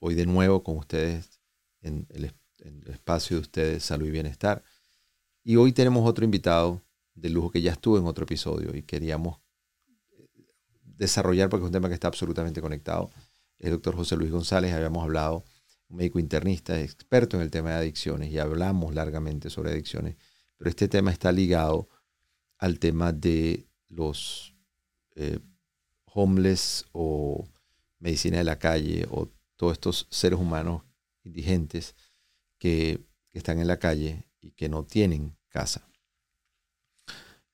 Hoy de nuevo con ustedes en el, espacio de ustedes, salud y bienestar. Y hoy tenemos otro invitado de lujo que ya estuvo en otro episodio y queríamos desarrollar porque es un tema que está absolutamente conectado. El doctor José Luis González, habíamos hablado, un médico internista, experto en el tema de adicciones y hablamos largamente sobre adicciones, pero este tema está ligado al tema de los eh, homeless o medicina de la calle o todos estos seres humanos indigentes que, están en la calle y que no tienen casa.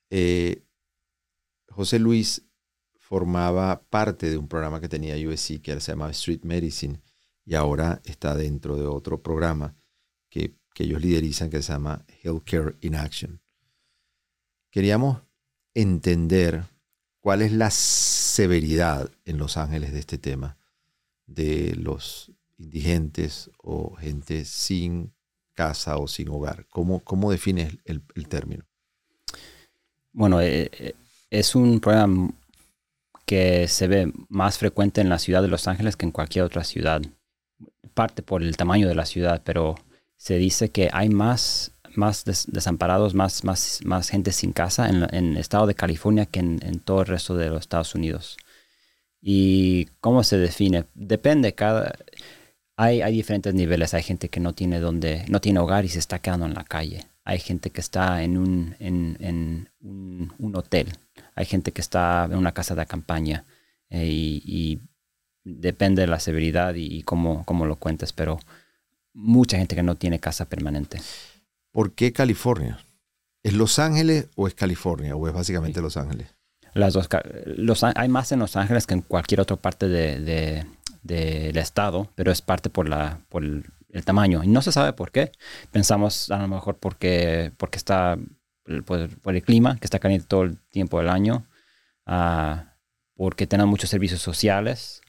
Eh, José Luis formaba parte de un programa que tenía USC que se llamaba Street Medicine y ahora está dentro de otro programa que, que ellos liderizan que se llama Healthcare in Action. Queríamos entender cuál es la severidad en Los Ángeles de este tema, de los indigentes o gente sin casa o sin hogar. ¿Cómo, cómo defines el, término? Bueno, eh, eh, es un problema que se ve más frecuente en la ciudad de Los Ángeles que en cualquier otra ciudad. Parte por el tamaño de la ciudad, pero se dice que hay más más desamparados, más, más, más gente sin casa en, el estado de California que en, todo el resto de los Estados Unidos. ¿Y cómo se define? Depende, cada, hay, hay diferentes niveles. Hay gente que no tiene, donde, no tiene hogar y se está quedando en la calle. Hay gente que está en un, en, un, hotel. Hay gente que está en una casa de campaña. Eh, y, depende de la severidad y, y cómo, cómo lo cuentes, pero mucha gente que no tiene casa permanente. ¿Por qué California? ¿Es Los Ángeles o es California? ¿O es básicamente Los Ángeles? Las dos, los, hay más en Los Ángeles que en cualquier otra parte del de, estado, pero es parte por, la, por el, tamaño. Y no se sabe por qué. Pensamos a lo mejor porque, porque está por, el clima, que está caliente todo el tiempo del año, uh, porque tienen muchos servicios sociales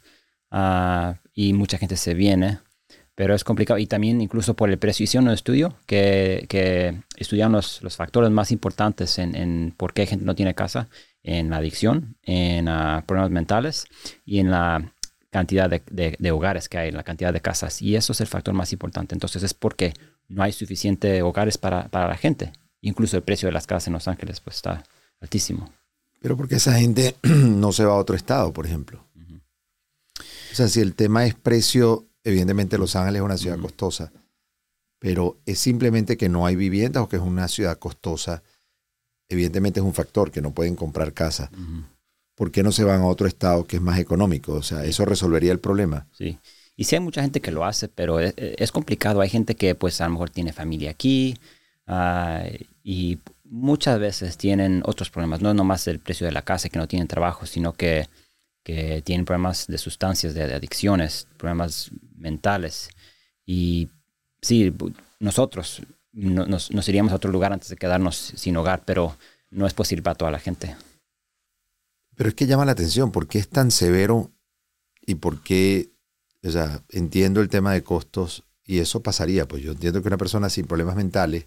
uh, y mucha gente se viene pero es complicado. Y también incluso por el precio. Hicieron un estudio que, que estudiaron los, los, factores más importantes en, en, por qué gente no tiene casa, en la adicción, en uh, problemas mentales y en la cantidad de, de, hogares que hay, la cantidad de casas. Y eso es el factor más importante. Entonces es porque no hay suficiente hogares para, para la gente. Incluso el precio de las casas en Los Ángeles pues está altísimo. Pero porque esa gente no se va a otro estado, por ejemplo. O sea, si el tema es precio Evidentemente Los Ángeles es una ciudad costosa, pero es simplemente que no hay viviendas o que es una ciudad costosa. Evidentemente es un factor que no pueden comprar casa. ¿Por qué no se van a otro estado que es más económico? O sea, eso resolvería el problema. Sí. Y sí hay mucha gente que lo hace, pero es, complicado. Hay gente que pues a lo mejor tiene familia aquí ah, y muchas veces tienen otros problemas. No es nomás el precio de la casa, que no tienen trabajo, sino que que tienen problemas de sustancias, de, adicciones, problemas mentales. Y sí, nosotros nos, iríamos a otro lugar antes de quedarnos sin hogar, pero no es posible para toda la gente. Pero es que llama la atención, ¿por qué es tan severo y por qué, o sea, entiendo el tema de costos y eso pasaría, pues yo entiendo que una persona sin problemas mentales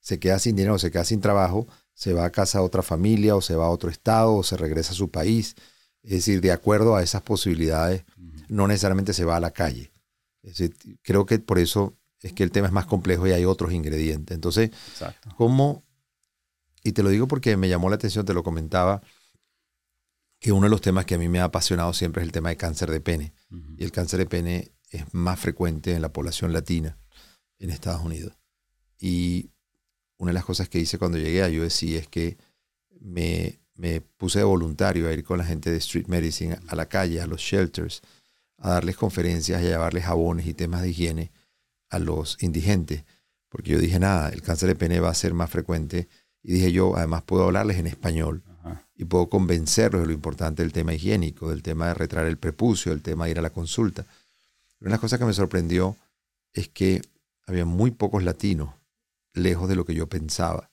se queda sin dinero, se queda sin trabajo, se va a casa a otra familia o se va a otro estado o se regresa a su país es decir, de acuerdo a esas posibilidades, no necesariamente se va a la calle. creo que por eso es que el tema es más complejo y hay otros ingredientes. Entonces, ¿cómo? Y te lo digo porque me llamó la atención, te lo comentaba, que uno de los temas que a mí me ha apasionado siempre es el tema de cáncer de pene. Y el cáncer de pene es más frecuente en la población latina en Estados Unidos. Y una de las cosas que hice cuando llegué a USC es que me me puse de voluntario a ir con la gente de Street Medicine a la calle, a los shelters, a darles conferencias y a llevarles jabones y temas de higiene a los indigentes. Porque yo dije, nada, el cáncer de pene va a ser más frecuente. Y dije yo, además puedo hablarles en español y puedo convencerlos de lo importante del tema higiénico, del tema de retraer el prepucio, del tema de ir a la consulta. Una de las cosas que me sorprendió es que había muy pocos latinos lejos de lo que yo pensaba.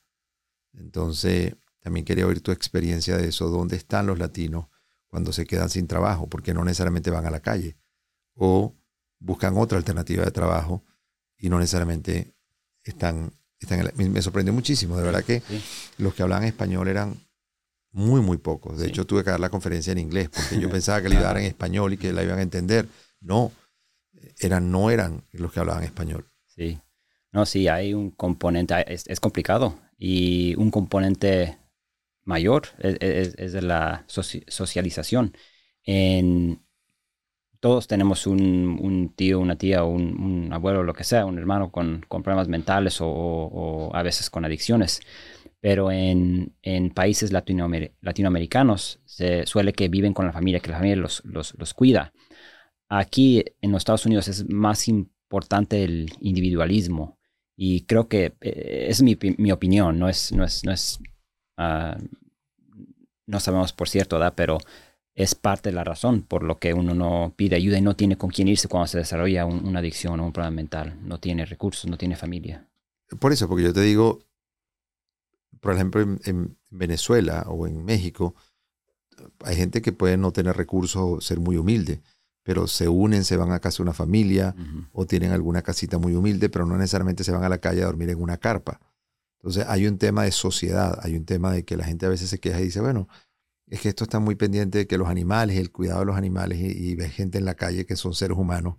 Entonces, también quería oír tu experiencia de eso. ¿Dónde están los latinos cuando se quedan sin trabajo? Porque no necesariamente van a la calle. O buscan otra alternativa de trabajo y no necesariamente están... están me, sorprendió muchísimo. De verdad que los que hablaban español eran muy, muy pocos. De hecho, tuve que dar la conferencia en inglés porque yo pensaba que la iba a dar en español y que la iban a entender. No, eran, no eran los que hablaban español. Sí. No, sí, hay un componente, es, complicado y un componente mayor es, de la socialización. En, todos tenemos un, tío, una tía, un, un, abuelo, lo que sea, un hermano con, problemas mentales o, a veces con adicciones. Pero en, países latinoamericanos se suele que viven con la familia, que la familia los, los, cuida. Aquí en los Estados Unidos es más importante el individualismo y creo que eh, es mi, mi, opinión, no es, no es, no es, ah, no sabemos por cierto, ¿verdad? pero es parte de la razón por lo que uno no pide ayuda y no tiene con quién irse cuando se desarrolla una adicción o un problema mental. No tiene recursos, no tiene familia. Por eso, porque yo te digo, por ejemplo, en, Venezuela o en México, hay gente que puede no tener recursos o ser muy humilde, pero se unen, se van a casa de una familia o tienen alguna casita muy humilde, pero no necesariamente se van a la calle a dormir en una carpa. Entonces hay un tema de sociedad, hay un tema de que la gente a veces se queja y dice, bueno, es que esto está muy pendiente de que los animales, el cuidado de los animales, y, ve gente en la calle que son seres humanos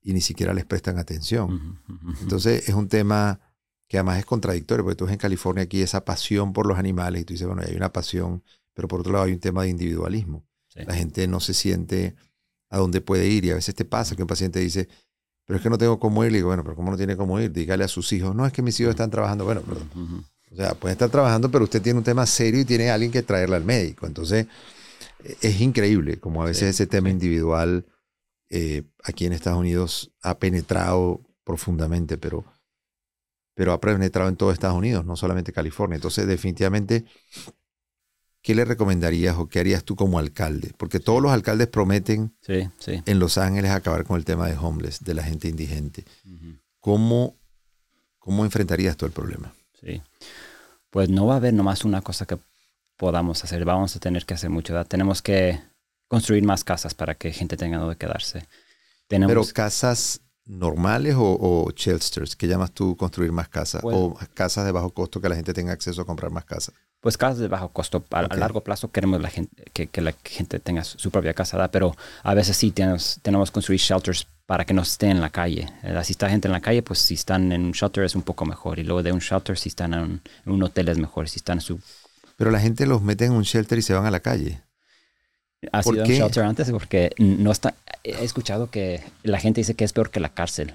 y ni siquiera les prestan atención. Entonces es un tema que además es contradictorio, porque tú ves en California aquí esa pasión por los animales y tú dices, bueno, hay una pasión, pero por otro lado hay un tema de individualismo. La gente no se siente a dónde puede ir y a veces te pasa que un paciente dice, pero es que no tengo cómo ir. Le digo, bueno, pero ¿cómo no tiene cómo ir? Dígale a sus hijos, no, es que mis hijos están trabajando. Bueno, perdón. O sea, puede estar trabajando, pero usted tiene un tema serio y tiene a alguien que traerle al médico. Entonces, es increíble como a veces ese tema individual eh, aquí en Estados Unidos ha penetrado profundamente, pero, pero ha penetrado en todo Estados Unidos, no solamente California. Entonces, definitivamente, ¿qué le recomendarías o qué harías tú como alcalde? Porque todos los alcaldes prometen en Los Ángeles acabar con el tema de homeless, de la gente indigente. ¿Cómo, ¿Cómo enfrentarías todo el problema? Sí pues no va a haber nomás una cosa que podamos hacer. Vamos a tener que hacer mucho. Tenemos que construir más casas para que gente tenga donde quedarse. Pero casas normales o, shelters, ¿qué llamas tú construir más casas? Pues o casas de bajo costo que la gente tenga acceso a comprar más casas. Pues casas de bajo costo. A, largo plazo queremos la gente, que, la gente tenga su propia casa, pero a veces sí tenemos, tenemos que construir shelters para que no estén en la calle. Si está gente en la calle, pues si están en un shelter es un poco mejor. Y luego de un shelter, si están en un, hotel es mejor. Si están en su... Pero la gente los mete en un shelter y se van a la calle. ¿Ha sido un shelter antes? Porque no está... He escuchado que la gente dice que es peor que la cárcel.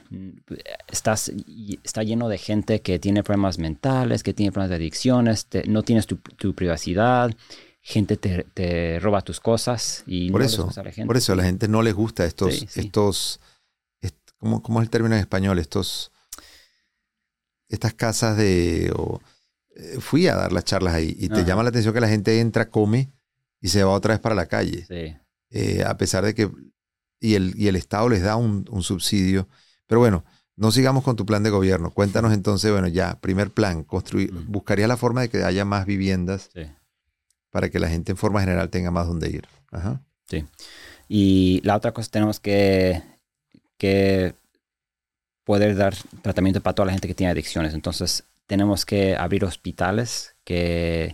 Estás, está lleno de gente que tiene problemas mentales, que tiene problemas de adicciones, no tienes tu, privacidad gente te, roba tus cosas y por eso a la gente. por eso a la gente no les gusta estos estos ¿cómo, es el término en español? Estos, estas casas de... Eh, fui a dar las charlas ahí y te llama la atención que la gente entra, come y se va otra vez para la calle. Eh, a pesar de que... Y el, y el Estado les da un, subsidio. Pero bueno, no sigamos con tu plan de gobierno. Cuéntanos entonces, bueno, ya, primer plan, construir, buscaría la forma de que haya más viviendas para que la gente en forma general tenga más donde ir. Ajá. Sí. Y la otra cosa tenemos que que poder dar tratamiento para toda la gente que tiene adicciones. Entonces, tenemos que abrir hospitales que,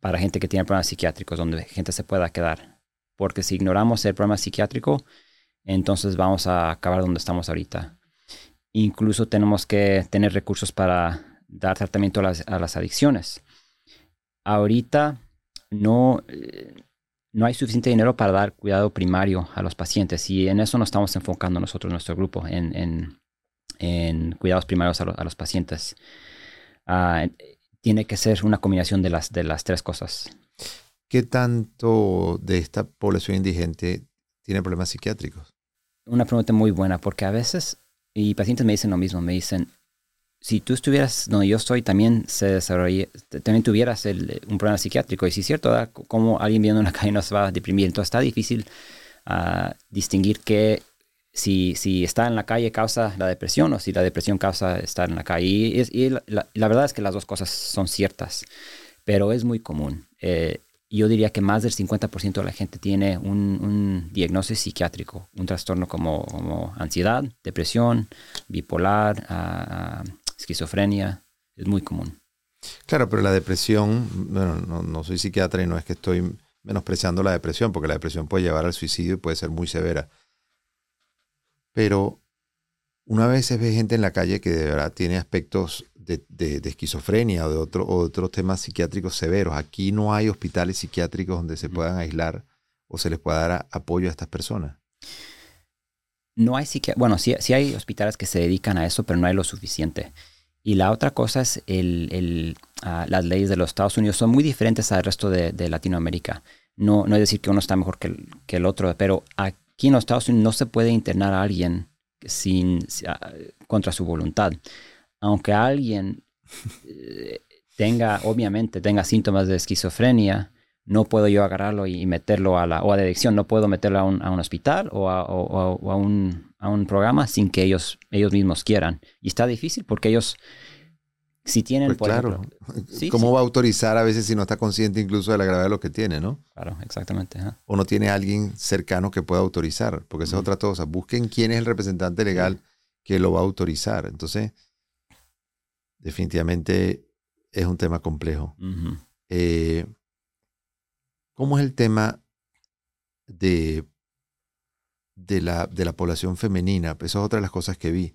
para gente que tiene problemas psiquiátricos, donde gente se pueda quedar. Porque si ignoramos el problema psiquiátrico, entonces vamos a acabar donde estamos ahorita. Incluso tenemos que tener recursos para dar tratamiento a las, a las adicciones. Ahorita no, eh, no hay suficiente dinero para dar cuidado primario a los pacientes y en eso nos estamos enfocando nosotros, nuestro grupo, en, cuidados primarios a, los pacientes. Ah, tiene que ser una combinación de las, de las tres cosas. ¿Qué tanto de esta población indigente tiene problemas psiquiátricos? Una pregunta muy buena, porque a veces, y pacientes me dicen lo mismo, me dicen, si tú estuvieras donde yo estoy, también se también tuvieras un problema psiquiátrico. Y si es cierto, como alguien viendo una calle no se va a deprimir. Entonces está difícil ah, distinguir que si, si está en la calle causa la depresión o si la depresión causa estar en la calle. Y, la, verdad es que las dos cosas son ciertas, pero es muy común. Eh, yo diría que más del 50% de la gente tiene un, diagnóstico psiquiátrico, un trastorno como, ansiedad, depresión, bipolar, esquizofrenia, es muy común. Claro, pero la depresión, bueno, no, soy psiquiatra y no es que estoy menospreciando la depresión, porque la depresión puede llevar al suicidio y puede ser muy severa. Pero una vez ve gente en la calle que de verdad tiene aspectos de, de, esquizofrenia o de, otro, o otros temas psiquiátricos severos. Aquí no hay hospitales psiquiátricos donde se puedan aislar o se les pueda dar apoyo a estas personas. No hay psiquiatría. Bueno, sí, sí, hay hospitales que se dedican a eso, pero no hay lo suficiente. Y la otra cosa es el, el, ah, las leyes de los Estados Unidos son muy diferentes al resto de, de Latinoamérica. No, no es decir que uno está mejor que el, que el, otro, pero aquí en los Estados Unidos no se puede internar a alguien sin, ah, contra su voluntad. Aunque alguien eh, tenga, obviamente, tenga síntomas de esquizofrenia, no puedo yo agarrarlo y meterlo a la, o a adicción, no puedo meterlo a un, a un hospital o, a, o, a, un, a, un, programa sin que ellos, ellos mismos quieran. Y está difícil porque ellos, si tienen... Pues claro, ¿cómo va a autorizar a veces si no está consciente incluso de la gravedad de lo que tiene, no? Claro, exactamente. O no tiene alguien cercano que pueda autorizar, porque esa es otra cosa. Busquen quién es el representante legal que lo va a autorizar. Entonces, definitivamente es un tema complejo. eh, ¿Cómo es el tema de, de, la, de la población femenina? Eso es otra de las cosas que vi,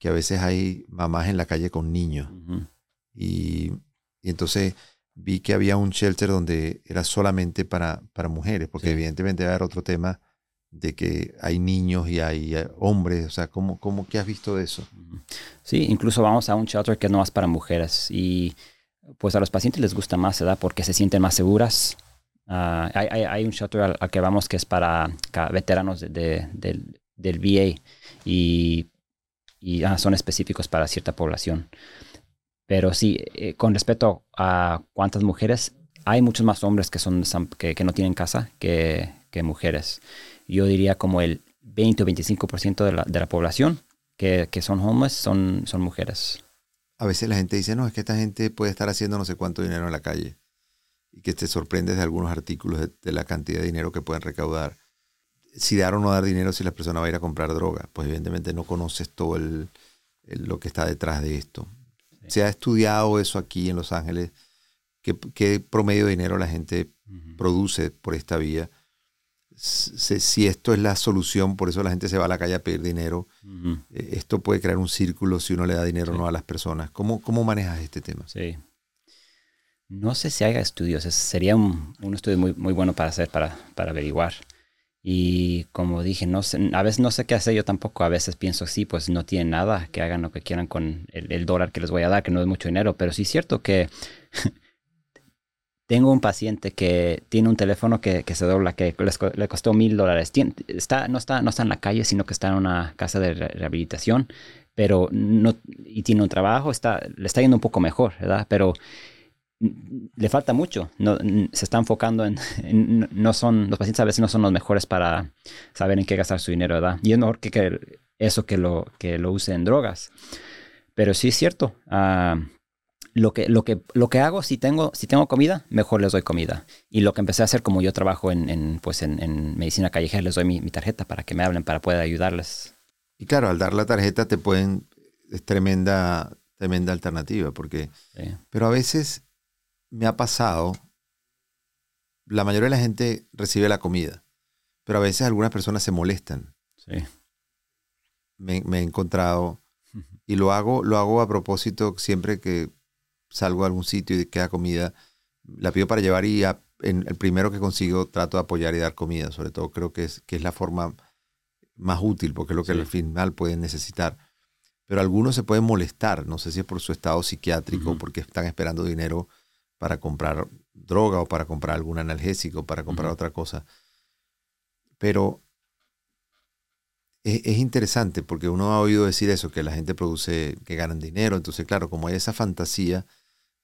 que a veces hay mamás en la calle con niños. y, entonces vi que había un shelter donde era solamente para, para mujeres, porque evidentemente va a haber otro tema de que hay niños y hay eh, hombres, o sea, ¿cómo, cómo qué has visto de eso? Sí, incluso vamos a un shelter que no es para mujeres y pues a los pacientes les gusta más, ¿verdad? Porque se sienten más seguras, Ah, hay, un shelter al, que vamos que es para veteranos de, del, VA y, ah, son específicos para cierta población. Pero sí, eh, con respecto a cuántas mujeres, hay muchos más hombres que, son, que, no tienen casa que, mujeres. Yo diría como el 20 o 25% de la, de la población que, son homeless son, son mujeres. A veces la gente dice, no, es que esta gente puede estar haciendo no sé cuánto dinero en la calle y que te sorprendes de algunos artículos de, la cantidad de dinero que pueden recaudar. Si dar o no dar dinero si la persona va a ir a comprar droga, pues evidentemente no conoces todo el, lo que está detrás de esto. Se ha estudiado eso aquí en Los Ángeles, qué, promedio de dinero la gente produce por esta vía. Si, esto es la solución, por eso la gente se va a la calle a pedir dinero. Eh, esto puede crear un círculo si uno le da dinero o no a las personas. ¿Cómo, ¿Cómo manejas este tema? Sí, no sé si haya estudios, sería un, estudio muy, muy bueno para hacer, para, para averiguar. Y como dije, no sé, a veces no sé qué hacer yo tampoco. A veces pienso, sí, pues no tienen nada, que hagan lo que quieran con el, dólar que les voy a dar, que no es mucho dinero. Pero sí es cierto que tengo un paciente que tiene un teléfono que, se dobla, que le costó mil dólares. Está, no, está, no está en la calle, sino que está en una casa de rehabilitación, pero no, y tiene un trabajo, está, le está yendo un poco mejor, ¿verdad? Pero le falta mucho. No, se está enfocando en, no son, los pacientes a veces no son los mejores para saber en qué gastar su dinero, ¿verdad? Y es mejor que, eso que lo, que lo use en drogas. Pero sí es cierto. Ah, lo, que, lo, que, lo que hago, si tengo, si tengo comida, mejor les doy comida. Y lo que empecé a hacer, como yo trabajo en, pues en, medicina callejera, les doy mi, tarjeta para que me hablen, para poder ayudarles. Y claro, al dar la tarjeta te pueden, es tremenda, tremenda alternativa, porque, pero a veces me ha pasado, la mayoría de la gente recibe la comida, pero a veces algunas personas se molestan. Sí. Me, he encontrado y lo hago, lo hago a propósito siempre que salgo a algún sitio y queda comida, la pido para llevar y en el primero que consigo trato de apoyar y dar comida, sobre todo creo que es, que es la forma más útil porque es lo que al final pueden necesitar. Pero algunos se pueden molestar, no sé si es por su estado psiquiátrico, porque están esperando dinero para comprar droga o para comprar algún analgésico, para comprar otra cosa. Pero es, interesante porque uno ha oído decir eso, que la gente produce, que ganan dinero. Entonces, claro, como hay esa fantasía,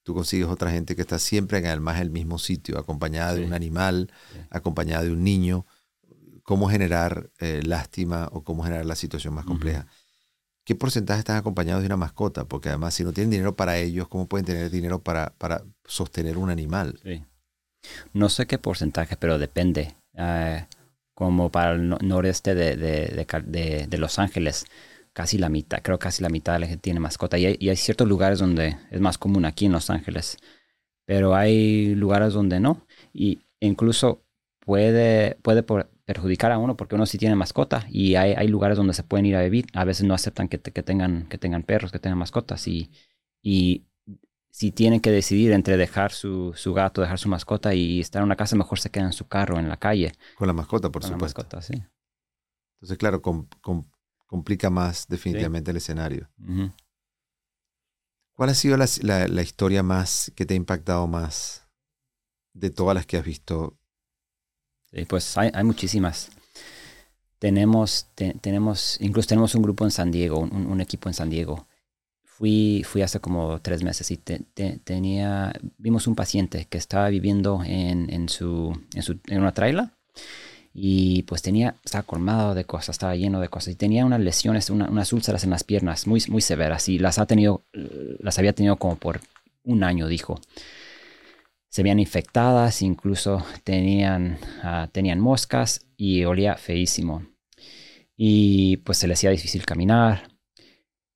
tú consigues otra gente que está siempre en el el mismo sitio, acompañada de un animal, acompañada de un niño. Cómo generar eh, lástima o cómo generar la situación más compleja. ¿Qué porcentaje están acompañados de una mascota? Porque además, si no tienen dinero para ellos, ¿cómo pueden tener dinero para, para sostener un animal? Sí. No sé qué porcentaje, pero depende. Ah, como para el noreste de, de, de, Los Ángeles, casi la mitad, creo casi la mitad de la gente tiene mascota. Y hay, y hay, ciertos lugares donde es más común aquí en Los Ángeles, pero hay lugares donde no. Y incluso puede, puede, perjudicar a uno porque uno sí tiene mascota y hay, hay lugares donde se pueden ir a vivir. A veces no aceptan que, que, tengan, que tengan perros, que tengan mascotas y, y si tienen que decidir entre dejar su, su, gato, dejar su mascota y estar en una casa, mejor se quedan en su carro, en la calle. Con la mascota, por Con la supuesto. mascota, sí. Entonces, claro, com- com- complica más definitivamente el escenario. ¿Cuál ha sido la, la- la historia más que te ha impactado más de todas las que has visto? Sí, pues hay, hay muchísimas. Tenemos, te- tenemos, incluso tenemos un grupo en San Diego, un, un equipo en San Diego. Fui, fui hace como tres meses y te- te- tenía, vimos un paciente que estaba viviendo en, en, su, en, su, en una traila y pues tenía, estaba colmado de cosas, estaba lleno de cosas y tenía unas lesiones, una- unas úlceras en las piernas muy, muy severas y las ha tenido, eh, las había tenido como por un año, dijo se veían infectadas, incluso tenían, ah, tenían moscas y olía feísimo. Y pues se le hacía difícil caminar.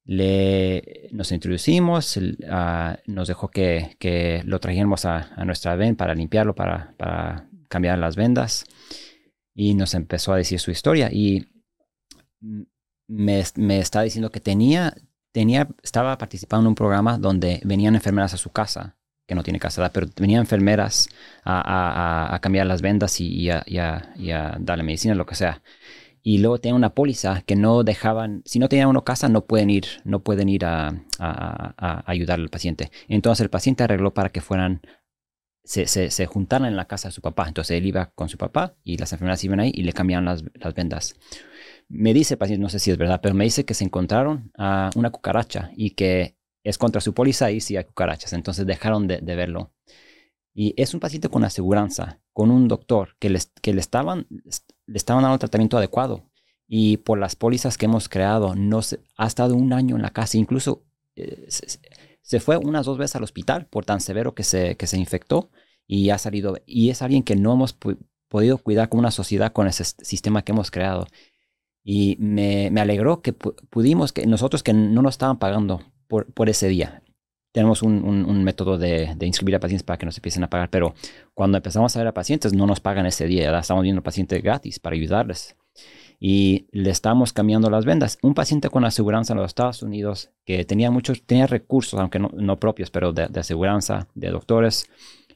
Le, nos introducimos, ah, nos dejó que, que lo trajéramos a, a nuestra ven para limpiarlo, para, para cambiar las vendas. Y nos empezó a decir su historia. Y me, me está diciendo que tenía, tenía, estaba participando en un programa donde venían enfermeras a su casa que no tiene casa, pero venían enfermeras a, cambiar las vendas y, a, y y darle medicina, lo que sea. Y luego tenía una póliza que no dejaban, si no tenían una casa, no pueden ir, no pueden ir a, ayudar al paciente. Entonces el paciente arregló para que fueran, se, se, juntaran en la casa de su papá. Entonces él iba con su papá y las enfermeras iban ahí y le cambiaban las, las vendas. Me dice el paciente, no sé si es verdad, pero me dice que se encontraron una cucaracha y que es contra su póliza y si hay cucarachas. Entonces dejaron de, de verlo. Y es un paciente con aseguranza, con un doctor que, les, que le, estaban, le estaban dando tratamiento adecuado. Y por las pólizas que hemos creado, no se, ha estado un año en la casa. Incluso eh, se, fue unas dos veces al hospital por tan severo que se, que se infectó y ha salido. Y es alguien que no hemos podido cuidar como una sociedad con ese sistema que hemos creado. Y me, me alegró que pu- pudimos, que nosotros que no nos estaban pagando por, por ese día. Tenemos un, un- un método de, de inscribir a pacientes para que nos empiecen a pagar, pero cuando empezamos a ver a pacientes no nos pagan ese día, ¿verdad? estamos viendo al paciente gratis para ayudarles. Y le estamos cambiando las vendas. Un paciente con aseguranza en los Estados Unidos que tenía muchos, tenía recursos, aunque no, no propios, pero de, de aseguranza, de doctores,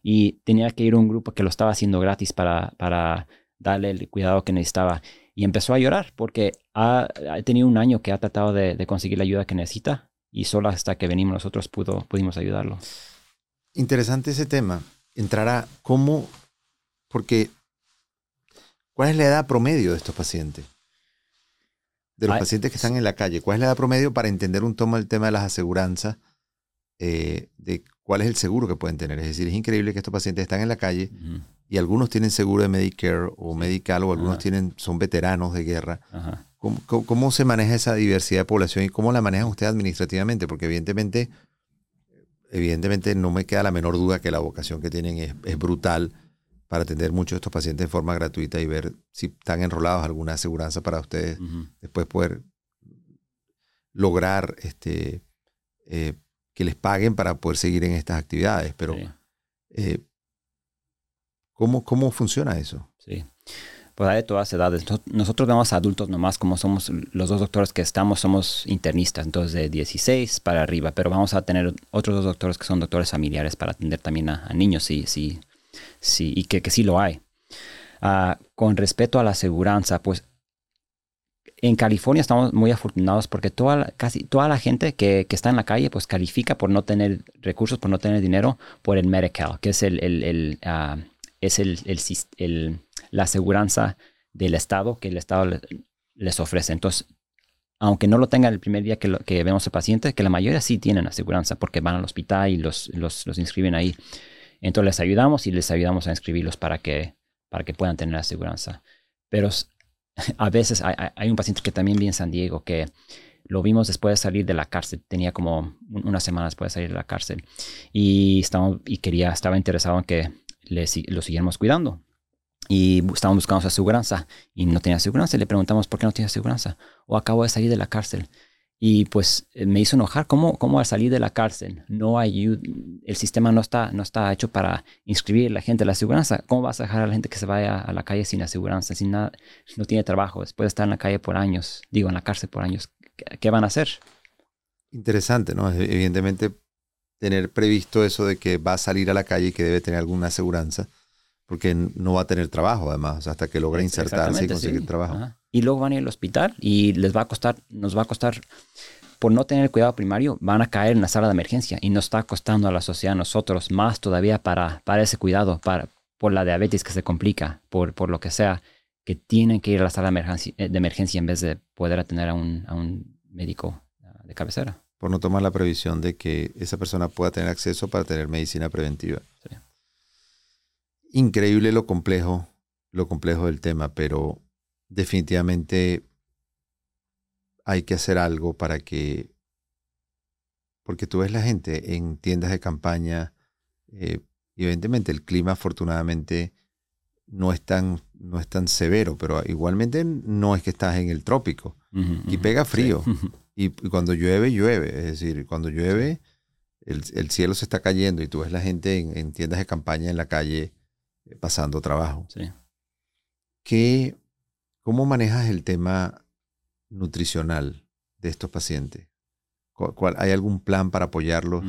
y tenía que ir a un grupo que lo estaba haciendo gratis para, para darle el cuidado que necesitaba. Y empezó a llorar porque ha, ha tenido un año que ha tratado de, de conseguir la ayuda que necesita y solo hasta que venimos nosotros pudo, pudimos ayudarlo. Interesante ese tema. Entrar a cómo, porque, ¿cuál es la edad promedio de estos pacientes? De los Ay, pacientes que están en la calle. ¿Cuál es la edad promedio para entender un tomo el tema de las aseguranzas? eh, de cuál es el seguro que pueden tener. Es decir, es increíble que estos pacientes están en la calle y algunos tienen seguro de Medicare o Medical o algunos Ajá. tienen, son veteranos de guerra. Ajá. ¿Cómo, se maneja esa diversidad de población y cómo la manejan ustedes administrativamente? Porque evidentemente, evidentemente no me queda la menor duda que la vocación que tienen es, es brutal para atender muchos de estos pacientes de forma gratuita y ver si están enrolados alguna aseguranza para ustedes después poder lograr este, eh, que les paguen para poder seguir en estas actividades. Pero, Sí. eh, ¿cómo, ¿cómo funciona eso? Sí. Pues hay de todas edades. Nos- Nosotros vemos a adultos nomás, como somos los dos doctores que estamos, somos internistas, entonces de 16 para arriba, pero vamos a tener otros dos doctores que son doctores familiares para atender también a, a niños, sí, sí, sí, y que, que sí lo hay. Ah, con respecto a la aseguranza, pues en California estamos muy afortunados porque toda casi toda la gente que, que está en la calle pues califica por no tener recursos, por no tener dinero, por el Medical, que es el, el- el, ah, es el, el- la aseguranza del Estado que el Estado le- les ofrece. Entonces, aunque no lo tengan el primer día que, vemos al paciente, que la mayoría sí tienen aseguranza porque van al hospital y los, los, inscriben ahí. Entonces les ayudamos y les ayudamos a inscribirlos para que, para que puedan tener aseguranza. Pero a veces hay, un paciente que también vi en San Diego que lo vimos después de salir de la cárcel. Tenía como un- una semana después de salir de la cárcel. Y, estaba, y quería, estaba interesado en que le, lo siguiéramos cuidando. Y estábamos buscando su aseguranza y no tenía aseguranza. Le preguntamos por qué no tiene aseguranza. O acabo de salir de la cárcel. Y pues eh, me hizo enojar cómo, cómo al salir de la cárcel no hay el sistema no está, no está hecho para inscribir a la gente. La aseguranza, ¿cómo vas a dejar a la gente que se vaya a la calle sin aseguranza, sin nada, no tiene trabajo, después de estar en la calle por años, digo, en la cárcel por años? ¿Qué, van a hacer? Interesante, ¿no? Evidentemente tener previsto eso de que va a salir a la calle y que debe tener alguna aseguranza, porque no va a tener trabajo además, hasta que logre insertarse y conseguir trabajo y luego van a ir al hospital y les va a costar, nos va a costar, por no tener cuidado primario, van a caer en la sala de emergencia y nos está costando a la sociedad, a nosotros, más todavía para, para ese cuidado, para, por la diabetes que se complica, por, por lo que sea, que tienen que ir a la sala de emergencia, de emergencia en vez de poder atender a un, a un médico de cabecera. Por no tomar la previsión de que esa persona pueda tener acceso para tener medicina preventiva. Increíble lo complejo, lo complejo del tema, pero definitivamente hay que hacer algo para que, porque tú ves la gente en tiendas de campaña, eh, evidentemente el clima afortunadamente no es tan, no es tan severo, pero igualmente no es que estás en el trópico. Y pega frío. Y, cuando llueve, llueve. Es decir, cuando llueve, el, cielo se está cayendo y tú ves la gente en, tiendas de campaña en la calle pasando trabajo. Sí. ¿Qué, ¿Cómo manejas el tema nutricional de estos pacientes? ¿Hay algún plan para apoyarlos?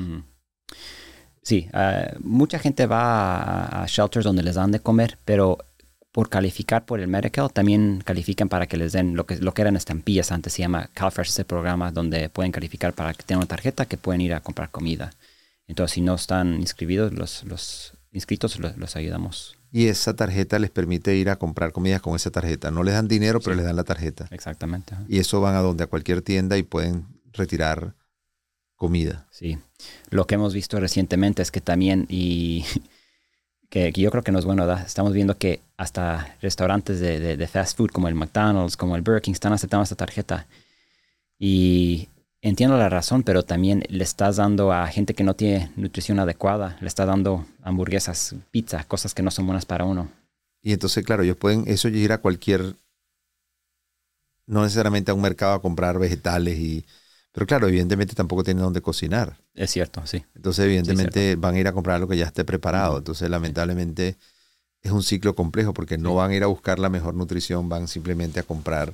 Sí, ah, mucha gente va a, shelters donde les dan de comer, pero por calificar por el Medical también califican para que les den lo que, lo que eran estampillas antes, se llama CalFresh, ese programa donde pueden calificar para que tengan una tarjeta que pueden ir a comprar comida. Entonces, si no están inscribidos, los, los inscritos los ayudamos y esa tarjeta les permite ir a comprar comida con esa tarjeta. No les dan dinero, pero les dan la tarjeta. Exactamente. Y eso van a donde a cualquier tienda y pueden retirar comida. Sí. Lo que hemos visto recientemente es que también, y que, yo creo que no es bueno, estamos viendo que hasta restaurantes de, de, fast food como el McDonald's, como el Burger King, están aceptando esta tarjeta. Y entiendo la razón, pero también le estás dando a gente que no tiene nutrición adecuada, le estás dando hamburguesas, pizza, cosas que no son buenas para uno. Y entonces, claro, ellos pueden eso ir a cualquier, no necesariamente a un mercado a comprar vegetales y, pero claro, evidentemente tampoco tienen donde cocinar. Es cierto, sí. Entonces, evidentemente van a ir a comprar lo que ya esté preparado. Entonces, lamentablemente es un ciclo complejo porque no van a ir a buscar la mejor nutrición, van simplemente a comprar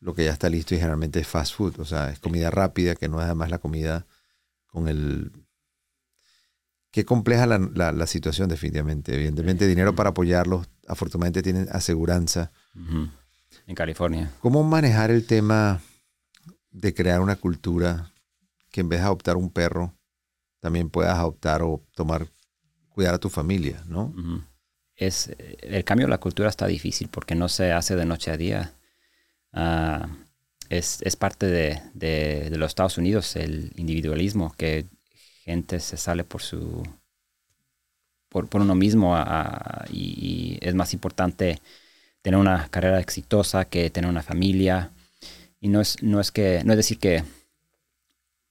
lo que ya está listo y generalmente es fast food, o sea, es comida rápida, que no es además la comida con el... Qué compleja la, la, situación definitivamente. Evidentemente dinero para apoyarlos, afortunadamente tienen aseguranza. En California. ¿Cómo manejar el tema de crear una cultura que en vez de adoptar un perro, también puedas adoptar o tomar, cuidar a tu familia, ¿no? Es, el cambio de la cultura está difícil porque no se hace de noche a día Ah, es, es, parte de, de, los Estados Unidos, el individualismo, que gente se sale por su por, por uno mismo y, es más importante tener una carrera exitosa que tener una familia. Y no es, no es que, no es decir que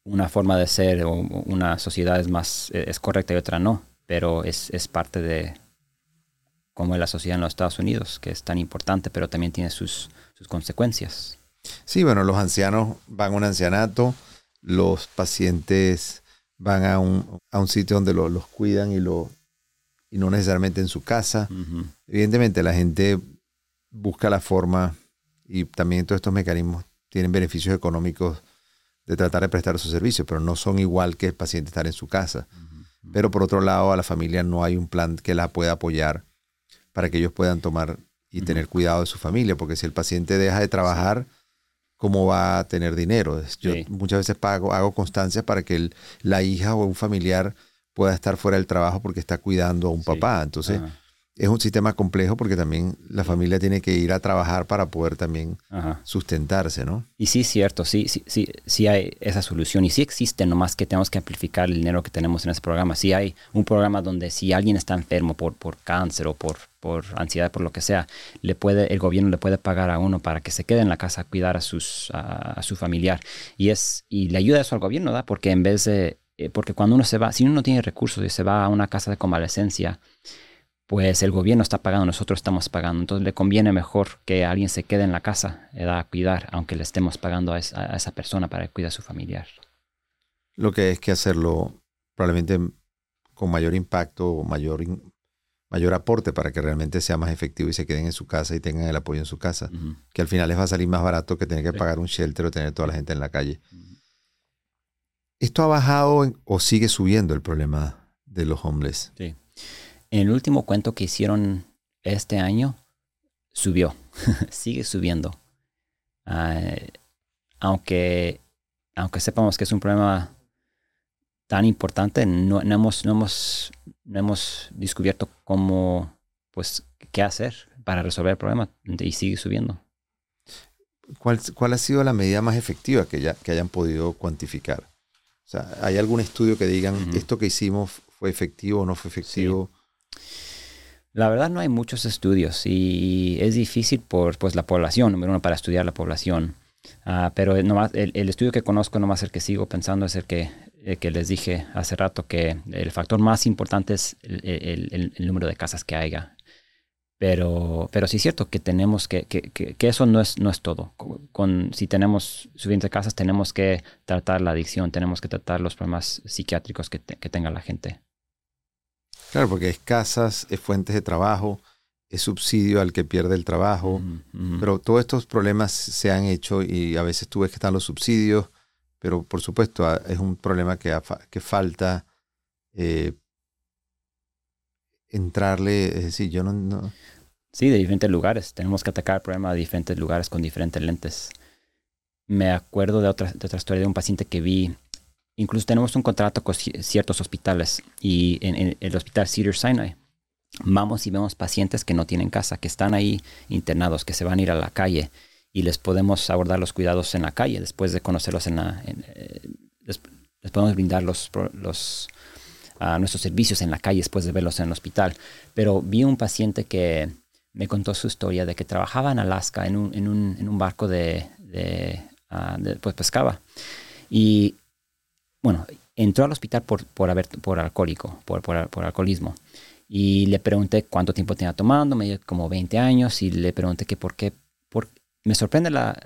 una forma de ser o una sociedad es más es correcta y otra no, pero es, es parte de cómo es la sociedad en los Estados Unidos, que es tan importante, pero también tiene sus, sus consecuencias. Sí, bueno, los ancianos van a un ancianato, los pacientes van a un, a un sitio donde los cuidan y, lo, y no necesariamente en su casa. Evidentemente la gente busca la forma y también todos estos mecanismos tienen beneficios económicos de tratar de prestar sus servicios, pero no son igual que el paciente estar en su casa. Pero por otro lado, a la familia no hay un plan que la pueda apoyar para que ellos puedan tomar y tener cuidado de su familia, porque si el paciente deja de trabajar, ¿cómo va a tener dinero? Yo muchas veces pago, hago constancias para que la hija o un familiar pueda estar fuera del trabajo porque está cuidando a un papá. Entonces, es un sistema complejo porque también la familia tiene que ir a trabajar para poder también sustentarse, ¿no? Y sí, cierto, sí, sí, sí, sí hay esa solución y sí existe, nomás que tenemos que amplificar el dinero que tenemos en ese programa. Sí hay un programa donde si alguien está enfermo por, por cáncer o por, por ansiedad, por lo que sea, le puede, el gobierno le puede pagar a uno para que se quede en la casa a cuidar a, sus, a, su familiar. Y, es, y le ayuda eso al gobierno, ¿da? Porque en vez de, eh, porque cuando uno se va, si uno no tiene recursos y se va a una casa de convalecencia, pues el gobierno está pagando, nosotros estamos pagando. Entonces le conviene mejor que alguien se quede en la casa a cuidar, aunque le estemos pagando a esa, persona para cuidar a su familiar. Lo que es que hacerlo probablemente con mayor impacto mayor, mayor aporte para que realmente sea más efectivo y se queden en su casa y tengan el apoyo en su casa, que al final les va a salir más barato que tener que pagar un shelter o tener toda la gente en la calle. ¿Esto ha bajado o sigue subiendo el problema de los homeless? Sí. En el último cuento que hicieron este año, subió, sigue subiendo. Ah, aunque, aunque sepamos que es un problema tan importante, no, hemos, no, hemos, no hemos descubierto cómo, pues, qué hacer para resolver el problema y sigue subiendo. ¿Cuál, cuál ha sido la medida más efectiva que, ya, que hayan podido cuantificar? O sea, ¿hay algún estudio que digan esto que hicimos fue efectivo o no fue efectivo? La verdad no hay muchos estudios y es difícil por pues, la población, número uno, para estudiar la población. Ah, pero nomás, el, estudio que conozco, nomás el que sigo pensando, es el que, que les dije hace rato, que el factor más importante es el, número de casas que haya. Pero, pero sí es cierto que tenemos que, que, que, eso no es, no es todo. Con, si tenemos suficientes casas, tenemos que tratar la adicción, tenemos que tratar los problemas psiquiátricos que, que tenga la gente. Claro, porque es casas, es fuentes de trabajo, es subsidio al que pierde el trabajo, pero todos estos problemas se han hecho y a veces tú ves que están los subsidios, pero por supuesto ah, es un problema que, que falta eh, entrarle, es decir, yo no, Sí, de diferentes lugares. Tenemos que atacar el problema de diferentes lugares con diferentes lentes. Me acuerdo de otra, de otra historia de un paciente que vi Incluso tenemos un contrato con ciertos hospitales y en, el hospital Cedar Sinai vamos y vemos pacientes que no tienen casa, que están ahí internados, que se van a ir a la calle y les podemos abordar los cuidados en la calle después de conocerlos en la... Eh, les, podemos brindar los, los nuestros servicios en la calle después de verlos en el hospital. Pero vi un paciente que me contó su historia de que trabajaba en Alaska en un, en un, en un barco de, de, ah, pues pescaba. Y bueno, entró al hospital por, por, haber, por alcohólico, por, por, alcoholismo. Y le pregunté cuánto tiempo tenía tomando, me dio como 20 años, y le pregunté que por qué, por, me sorprende la,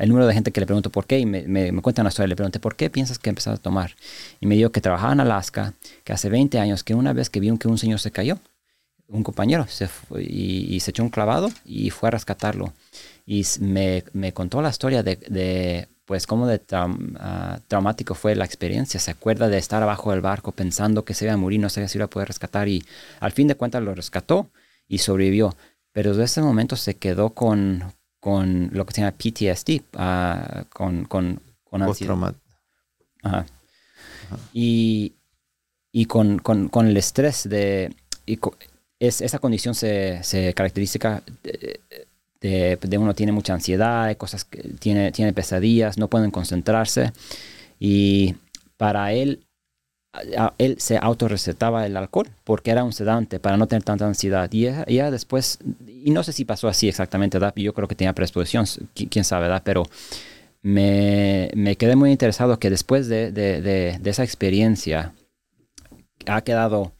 el número de gente que le pregunto por qué, y me, me, me cuentan la historia, le pregunté por qué piensas que empezado a tomar. Y me dijo que trabajaba en Alaska, que hace 20 años, que una vez que vio que un señor se cayó, un compañero, se y, se echó un clavado y fue a rescatarlo. Y me, me contó la historia de, de pues cómo de ah, traumático fue la experiencia. Se acuerda de estar abajo del barco pensando que se iba a morir, no sabía si iba a poder rescatar y al fin de cuentas lo rescató y sobrevivió. Pero desde ese momento se quedó con, con lo que se llama PTSD, uh, con, con, con ansiedad. Y, y con, con, con, el estrés de... Y es, esa condición se, se caracteriza de, de, uno tiene mucha ansiedad, cosas que tiene, tiene pesadillas, no pueden concentrarse. Y para él, él se autorrecetaba el alcohol porque era un sedante para no tener tanta ansiedad. Y ya, después, y no sé si pasó así exactamente, ¿verdad? yo creo que tenía predisposición, quién sabe, ¿verdad? pero me, me, quedé muy interesado que después de, de, de, esa experiencia ha quedado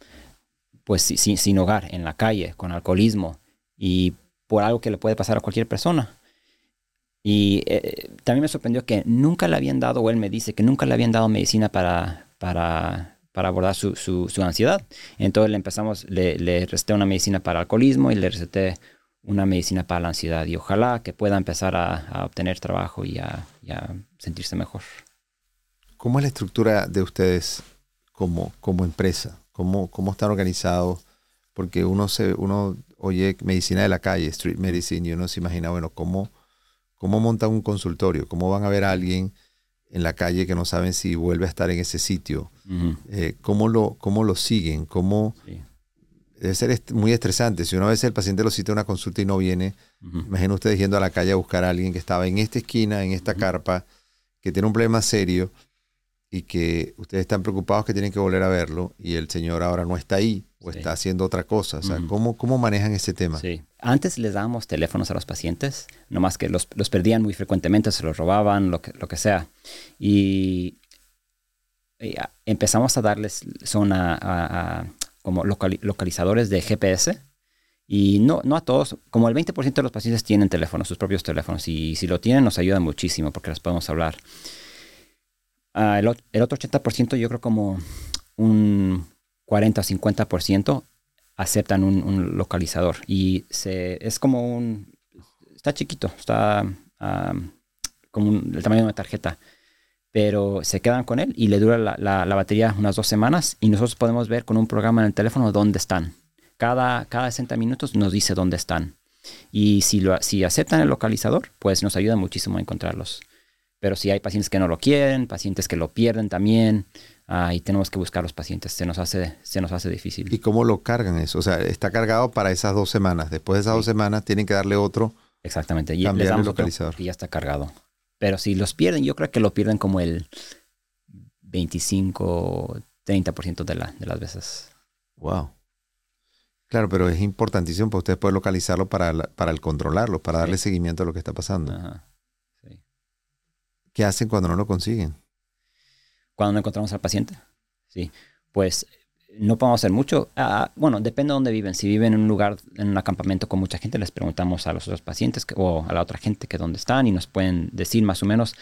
pues sin, sin hogar, en la calle, con alcoholismo. Y por algo que le puede pasar a cualquier persona. Y eh, también me sorprendió que nunca le habían dado, o él me dice que nunca le habían dado medicina para, para, para abordar su, su, ansiedad. Entonces le empezamos, le, le receté una medicina para alcoholismo y le receté una medicina para la ansiedad. Y ojalá que pueda empezar a, obtener trabajo y a, sentirse mejor. ¿Cómo es la estructura de ustedes como, como empresa? ¿Cómo, ¿Cómo están organizados? Porque uno, se, uno oye medicina de la calle, street medicine, y uno se imagina, bueno, ¿cómo, cómo montan un consultorio? ¿Cómo van a ver a alguien en la calle que no saben si vuelve a estar en ese sitio? Eh, ¿cómo, lo, ¿Cómo lo siguen? ¿Cómo, Debe ser muy estresante. Si una vez el paciente lo cita a una consulta y no viene, imagina usted yendo a la calle a buscar a alguien que estaba en esta esquina, en esta carpa, que tiene un problema serio y que ustedes están preocupados que tienen que volver a verlo y el señor ahora no está ahí o está haciendo otra cosa. O sea, ¿cómo, ¿cómo, manejan ese tema? Sí. Antes les dábamos teléfonos a los pacientes, nomás que los, los perdían muy frecuentemente, se los robaban, lo que, lo que sea. Y, empezamos a darles, son a, como localizadores de GPS. Y no, no a todos, como el 20% de los pacientes tienen teléfonos, sus propios teléfonos. Y si lo tienen, nos ayuda muchísimo porque les podemos hablar. Ah, el, el, otro 80%, yo creo como un 40 o 50% aceptan un, localizador. Y se, es como un... Está chiquito, está como el tamaño de una tarjeta. Pero se quedan con él y le dura la, la, batería unas dos semanas y nosotros podemos ver con un programa en el teléfono dónde están. Cada, cada 60 minutos nos dice dónde están. Y si, lo, si aceptan el localizador, pues nos ayuda muchísimo a encontrarlos. Pero si hay pacientes que no lo quieren, pacientes que lo pierden también, ah, y tenemos que buscar a los pacientes, se nos, hace, se nos hace difícil. ¿Y cómo lo cargan eso? O sea, está cargado para esas dos semanas. Después de esas dos semanas tienen que darle otro. Exactamente. Y les damos el localizador. y ya está cargado. Pero si los pierden, yo creo que lo pierden como el 25, 30% de, la, de las veces. Wow. Claro, pero es importantísimo para ustedes poder localizarlo para, para el controlarlo, para darle seguimiento a lo que está pasando. Ajá. ¿Qué hacen cuando no lo consiguen? Cuando no encontramos al paciente. Sí. Pues no podemos hacer mucho. Ah, bueno, depende de dónde viven. Si viven en un lugar, en un acampamento con mucha gente, les preguntamos a los otros pacientes o a la otra gente que dónde están y nos pueden decir más o menos.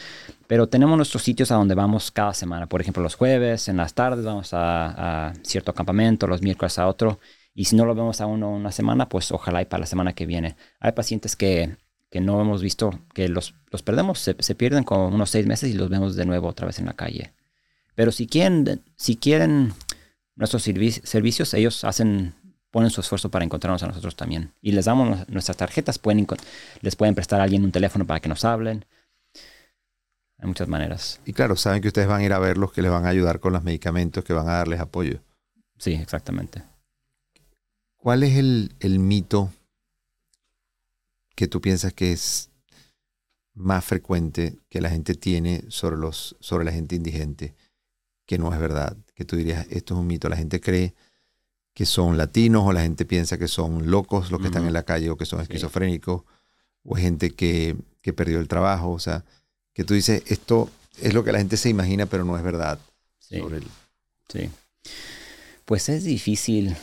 Pero tenemos nuestros sitios a donde vamos cada semana. Por ejemplo, los jueves, en las tardes vamos a, cierto acampamento, los miércoles a otro. Y si no lo vemos a uno una semana, pues ojalá y para la semana que viene. Hay pacientes que que no hemos visto, que los, los perdemos, se, pierden como unos seis meses y los vemos de nuevo otra vez en la calle. Pero si quieren, si quieren nuestros servicios, ellos hacen, ponen su esfuerzo para encontrarnos a nosotros también. Y les damos nuestras tarjetas, pueden, les pueden prestar a alguien un teléfono para que nos hablen. Hay muchas maneras. Y claro, saben que ustedes van a ir a verlos, que les van a ayudar con los medicamentos, que van a darles apoyo. Sí, exactamente. ¿Cuál es el, el mito que tú piensas que es más frecuente que la gente tiene sobre, los, sobre la gente indigente, que no es verdad, que tú dirías, esto es un mito, la gente cree que son latinos o la gente piensa que son locos los que están en la calle o que son esquizofrénicos o gente que, que, perdió el trabajo, o sea, que tú dices, esto es lo que la gente se imagina pero no es verdad sí. Sí. Pues es difícil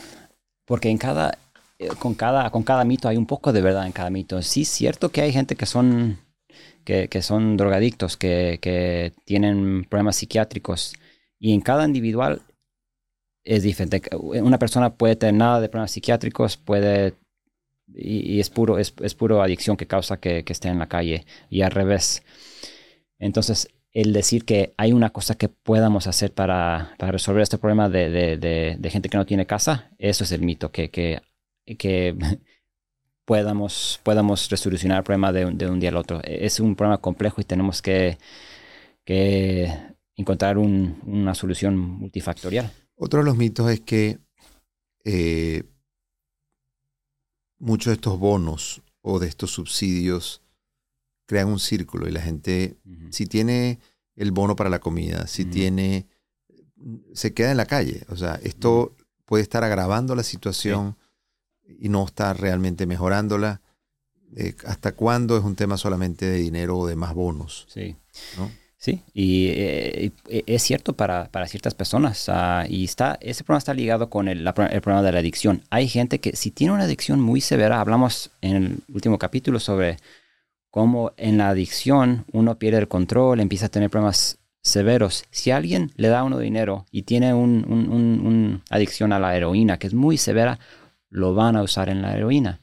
porque en cada, eh, con cada, con cada mito hay un poco de verdad en cada mito. Sí es cierto que hay gente que son, que, que son drogadictos, que, que, tienen problemas psiquiátricos y en cada individual es diferente. Una persona puede tener nada de problemas psiquiátricos, puede y, es puro es, es, puro adicción que causa que, que, esté en la calle y al revés. Entonces, el decir que hay una cosa que podamos hacer para, para resolver este problema de, de, de, gente que no tiene casa, eso es el mito, que, que que podamos, podamos resolucionar el problema de, un día al otro. Es un problema complejo y tenemos que, que encontrar una solución multifactorial. Otro de los mitos es que eh, muchos de estos bonos o de estos subsidios crean un círculo y la gente, si tiene el bono para la comida, si tiene, se queda en la calle. O sea, esto puede estar agravando la situación y no está realmente mejorándola. Eh, ¿Hasta cuándo es un tema solamente de dinero o de más bonos? Sí. Sí, y, eh, es cierto para, para ciertas personas. Ah, y está, ese problema está ligado con el, el, problema de la adicción. Hay gente que si tiene una adicción muy severa, hablamos en el último capítulo sobre cómo en la adicción uno pierde el control, empieza a tener problemas severos. Si alguien le da uno dinero y tiene una un, adicción a la heroína que es muy severa, lo van a usar en la heroína.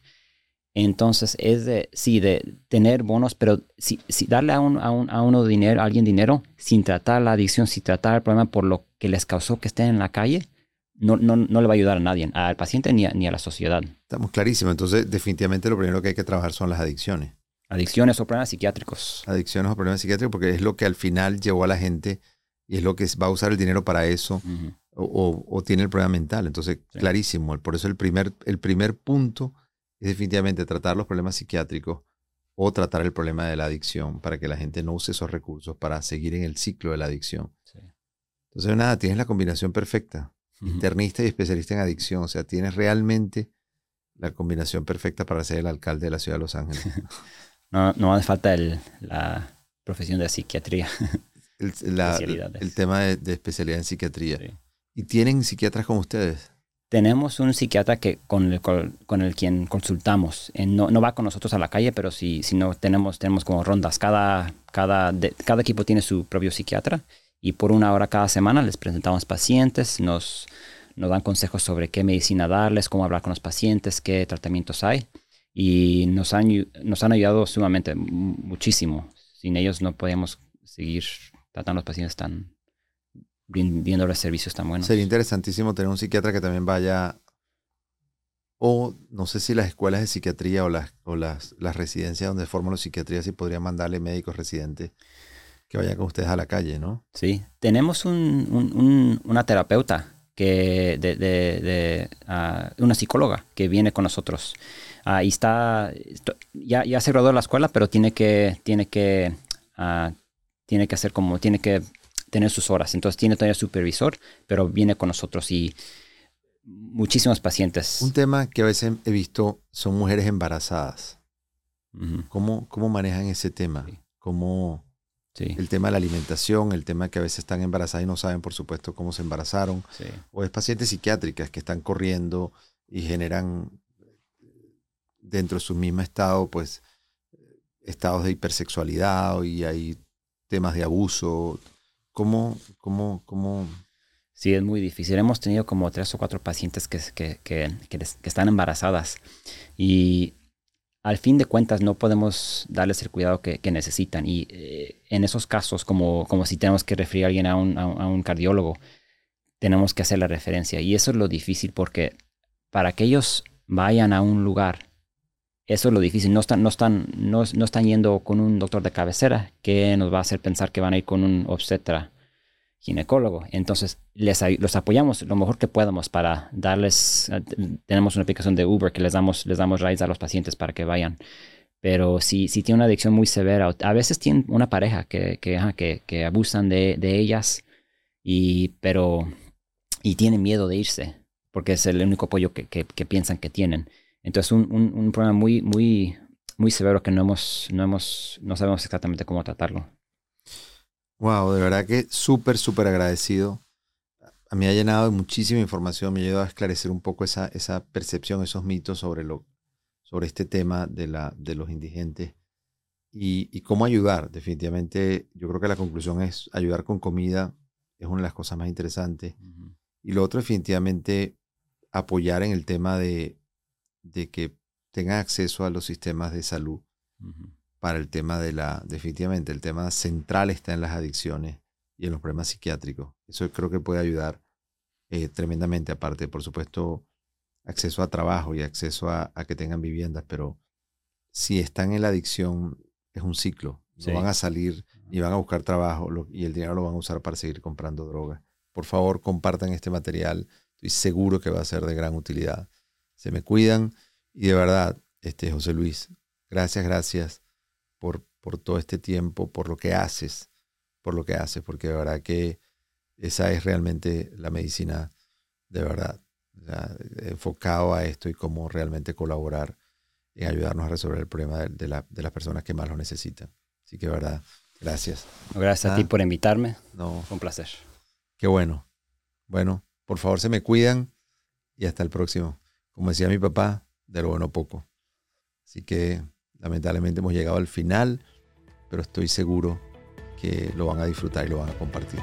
Entonces es de, sí, de tener bonos, pero si, si darle a, un, a, un, a, uno dinero, a alguien dinero, sin tratar la adicción, sin tratar el problema por lo que les causó que estén en la calle, no, no, no le va a ayudar a nadie, al paciente ni a, ni a la sociedad. Estamos clarísimos. Entonces, definitivamente lo primero que hay que trabajar son las adicciones. Adicciones o problemas psiquiátricos. Adicciones o problemas psiquiátricos, porque es lo que al final llevó a la gente y es lo que va a usar el dinero para eso o, tiene el problema mental. Entonces, clarísimo. Por eso el primer, el primer punto es definitivamente tratar los problemas psiquiátricos o tratar el problema de la adicción para que la gente no use esos recursos para seguir en el ciclo de la adicción. Entonces, nada, tienes la combinación perfecta. Internista y especialista en adicción. O sea, tienes realmente la combinación perfecta para ser el alcalde de la ciudad de Los Ángeles. no, no hace falta el, la profesión de psiquiatría. El, el tema de, especialidad en psiquiatría. ¿Y tienen psiquiatras como ustedes? Tenemos un psiquiatra que con el, con el quien consultamos. Eh, no, no, va con nosotros a la calle, pero si, si no tenemos, tenemos como rondas. Cada, cada, cada equipo tiene su propio psiquiatra y por una hora cada semana les presentamos pacientes, nos, nos dan consejos sobre qué medicina darles, cómo hablar con los pacientes, qué tratamientos hay y nos han, nos han ayudado sumamente, muchísimo. Sin ellos no podíamos seguir tratando a los pacientes tan, viendo los servicios tan buenos. Sería interesantísimo tener un psiquiatra que también vaya, o no sé si las escuelas de psiquiatría o las, o las, las residencias donde forman los psiquiatrías, si podrían mandarle médicos residentes que vayan con ustedes a la calle, ¿no? Sí, tenemos un, una terapeuta que de, de, ah, una psicóloga que viene con nosotros. Ahí está, ya, ya se graduó de la escuela, pero tiene que, tiene que, uh, tiene que hacer como, tiene que tener sus horas. Entonces tiene todavía supervisor, pero viene con nosotros y muchísimos pacientes. Un tema que a veces he visto son mujeres embarazadas. ¿Cómo, ¿Cómo, manejan ese tema? ¿Cómo el tema de la alimentación, el tema que a veces están embarazadas y no saben, por supuesto, cómo se embarazaron? O es pacientes psiquiátricas que están corriendo y generan dentro de su mismo estado, pues, estados de hipersexualidad y hay temas de abuso. ¿Cómo, cómo, cómo? Sí, es muy difícil. Hemos tenido como tres o cuatro pacientes que, que, que, están embarazadas y al fin de cuentas no podemos darles el cuidado que, necesitan. Y eh, en esos casos, como, como si tenemos que referir a alguien a un, a un cardiólogo, tenemos que hacer la referencia. Y eso es lo difícil porque para que ellos vayan a un lugar eso es lo difícil. No están, no, están, no, no, están yendo con un doctor de cabecera que nos va a hacer pensar que van a ir con un obstetra ginecólogo. Entonces, les, los apoyamos lo mejor que podamos para darles, tenemos una aplicación de Uber que les damos, les damos rides a los pacientes para que vayan. Pero si, si tiene una adicción muy severa, a veces tienen una pareja que, que, que, abusan de, de, ellas, y, pero, y tienen miedo de irse, porque es el único apoyo que, que piensan que tienen. Entonces, un, un, problema muy, muy, muy severo que no hemos, no hemos, no sabemos exactamente cómo tratarlo. Wow, de verdad que súper, súper agradecido. A mí ha llenado de muchísima información, me ha ayudado a esclarecer un poco esa, esa percepción, esos mitos sobre, lo, sobre este tema de, la, de los indigentes y, y, cómo ayudar. Definitivamente, yo creo que la conclusión es ayudar con comida es una de las cosas más interesantes. Y lo otro, definitivamente, apoyar en el tema de, de que tengan acceso a los sistemas de salud para el tema de la, definitivamente, el tema central está en las adicciones y en los problemas psiquiátricos. Eso creo que puede ayudar eh, tremendamente, aparte, por supuesto, acceso a trabajo y acceso a, que tengan viviendas, pero si están en la adicción, es un ciclo. No van a salir y van a buscar trabajo y el dinero lo van a usar para seguir comprando drogas. Por favor, compartan este material. Estoy seguro que va a ser de gran utilidad se me cuidan y de verdad, este José Luis, gracias, gracias por, por todo este tiempo, por lo que haces, por lo que haces, porque de verdad que esa es realmente la medicina de verdad, enfocado a esto y cómo realmente colaborar en ayudarnos a resolver el problema de, la, de las personas que más lo necesitan. Así que de verdad, gracias. Gracias a ti ah, por invitarme. No. Fue un placer. Qué bueno. Bueno, por favor se me cuidan y hasta el próximo como decía mi papá, de lo bueno poco. Así que lamentablemente hemos llegado al final, pero estoy seguro que lo van a disfrutar y lo van a compartir.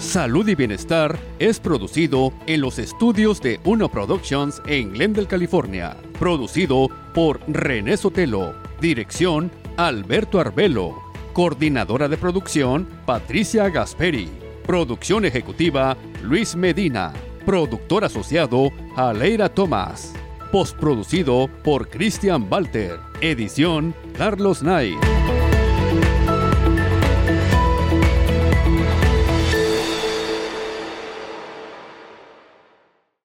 Salud y Bienestar es producido en los estudios de Uno Productions en Glendale, California. Producido por René Sotelo. Dirección Alberto Arbelo. Coordinadora de producción Patricia Gasperi. Producción ejecutiva Luis Medina. Productor asociado Aleira Tomás. Postproducido por Christian Walter. Edición Carlos Knight.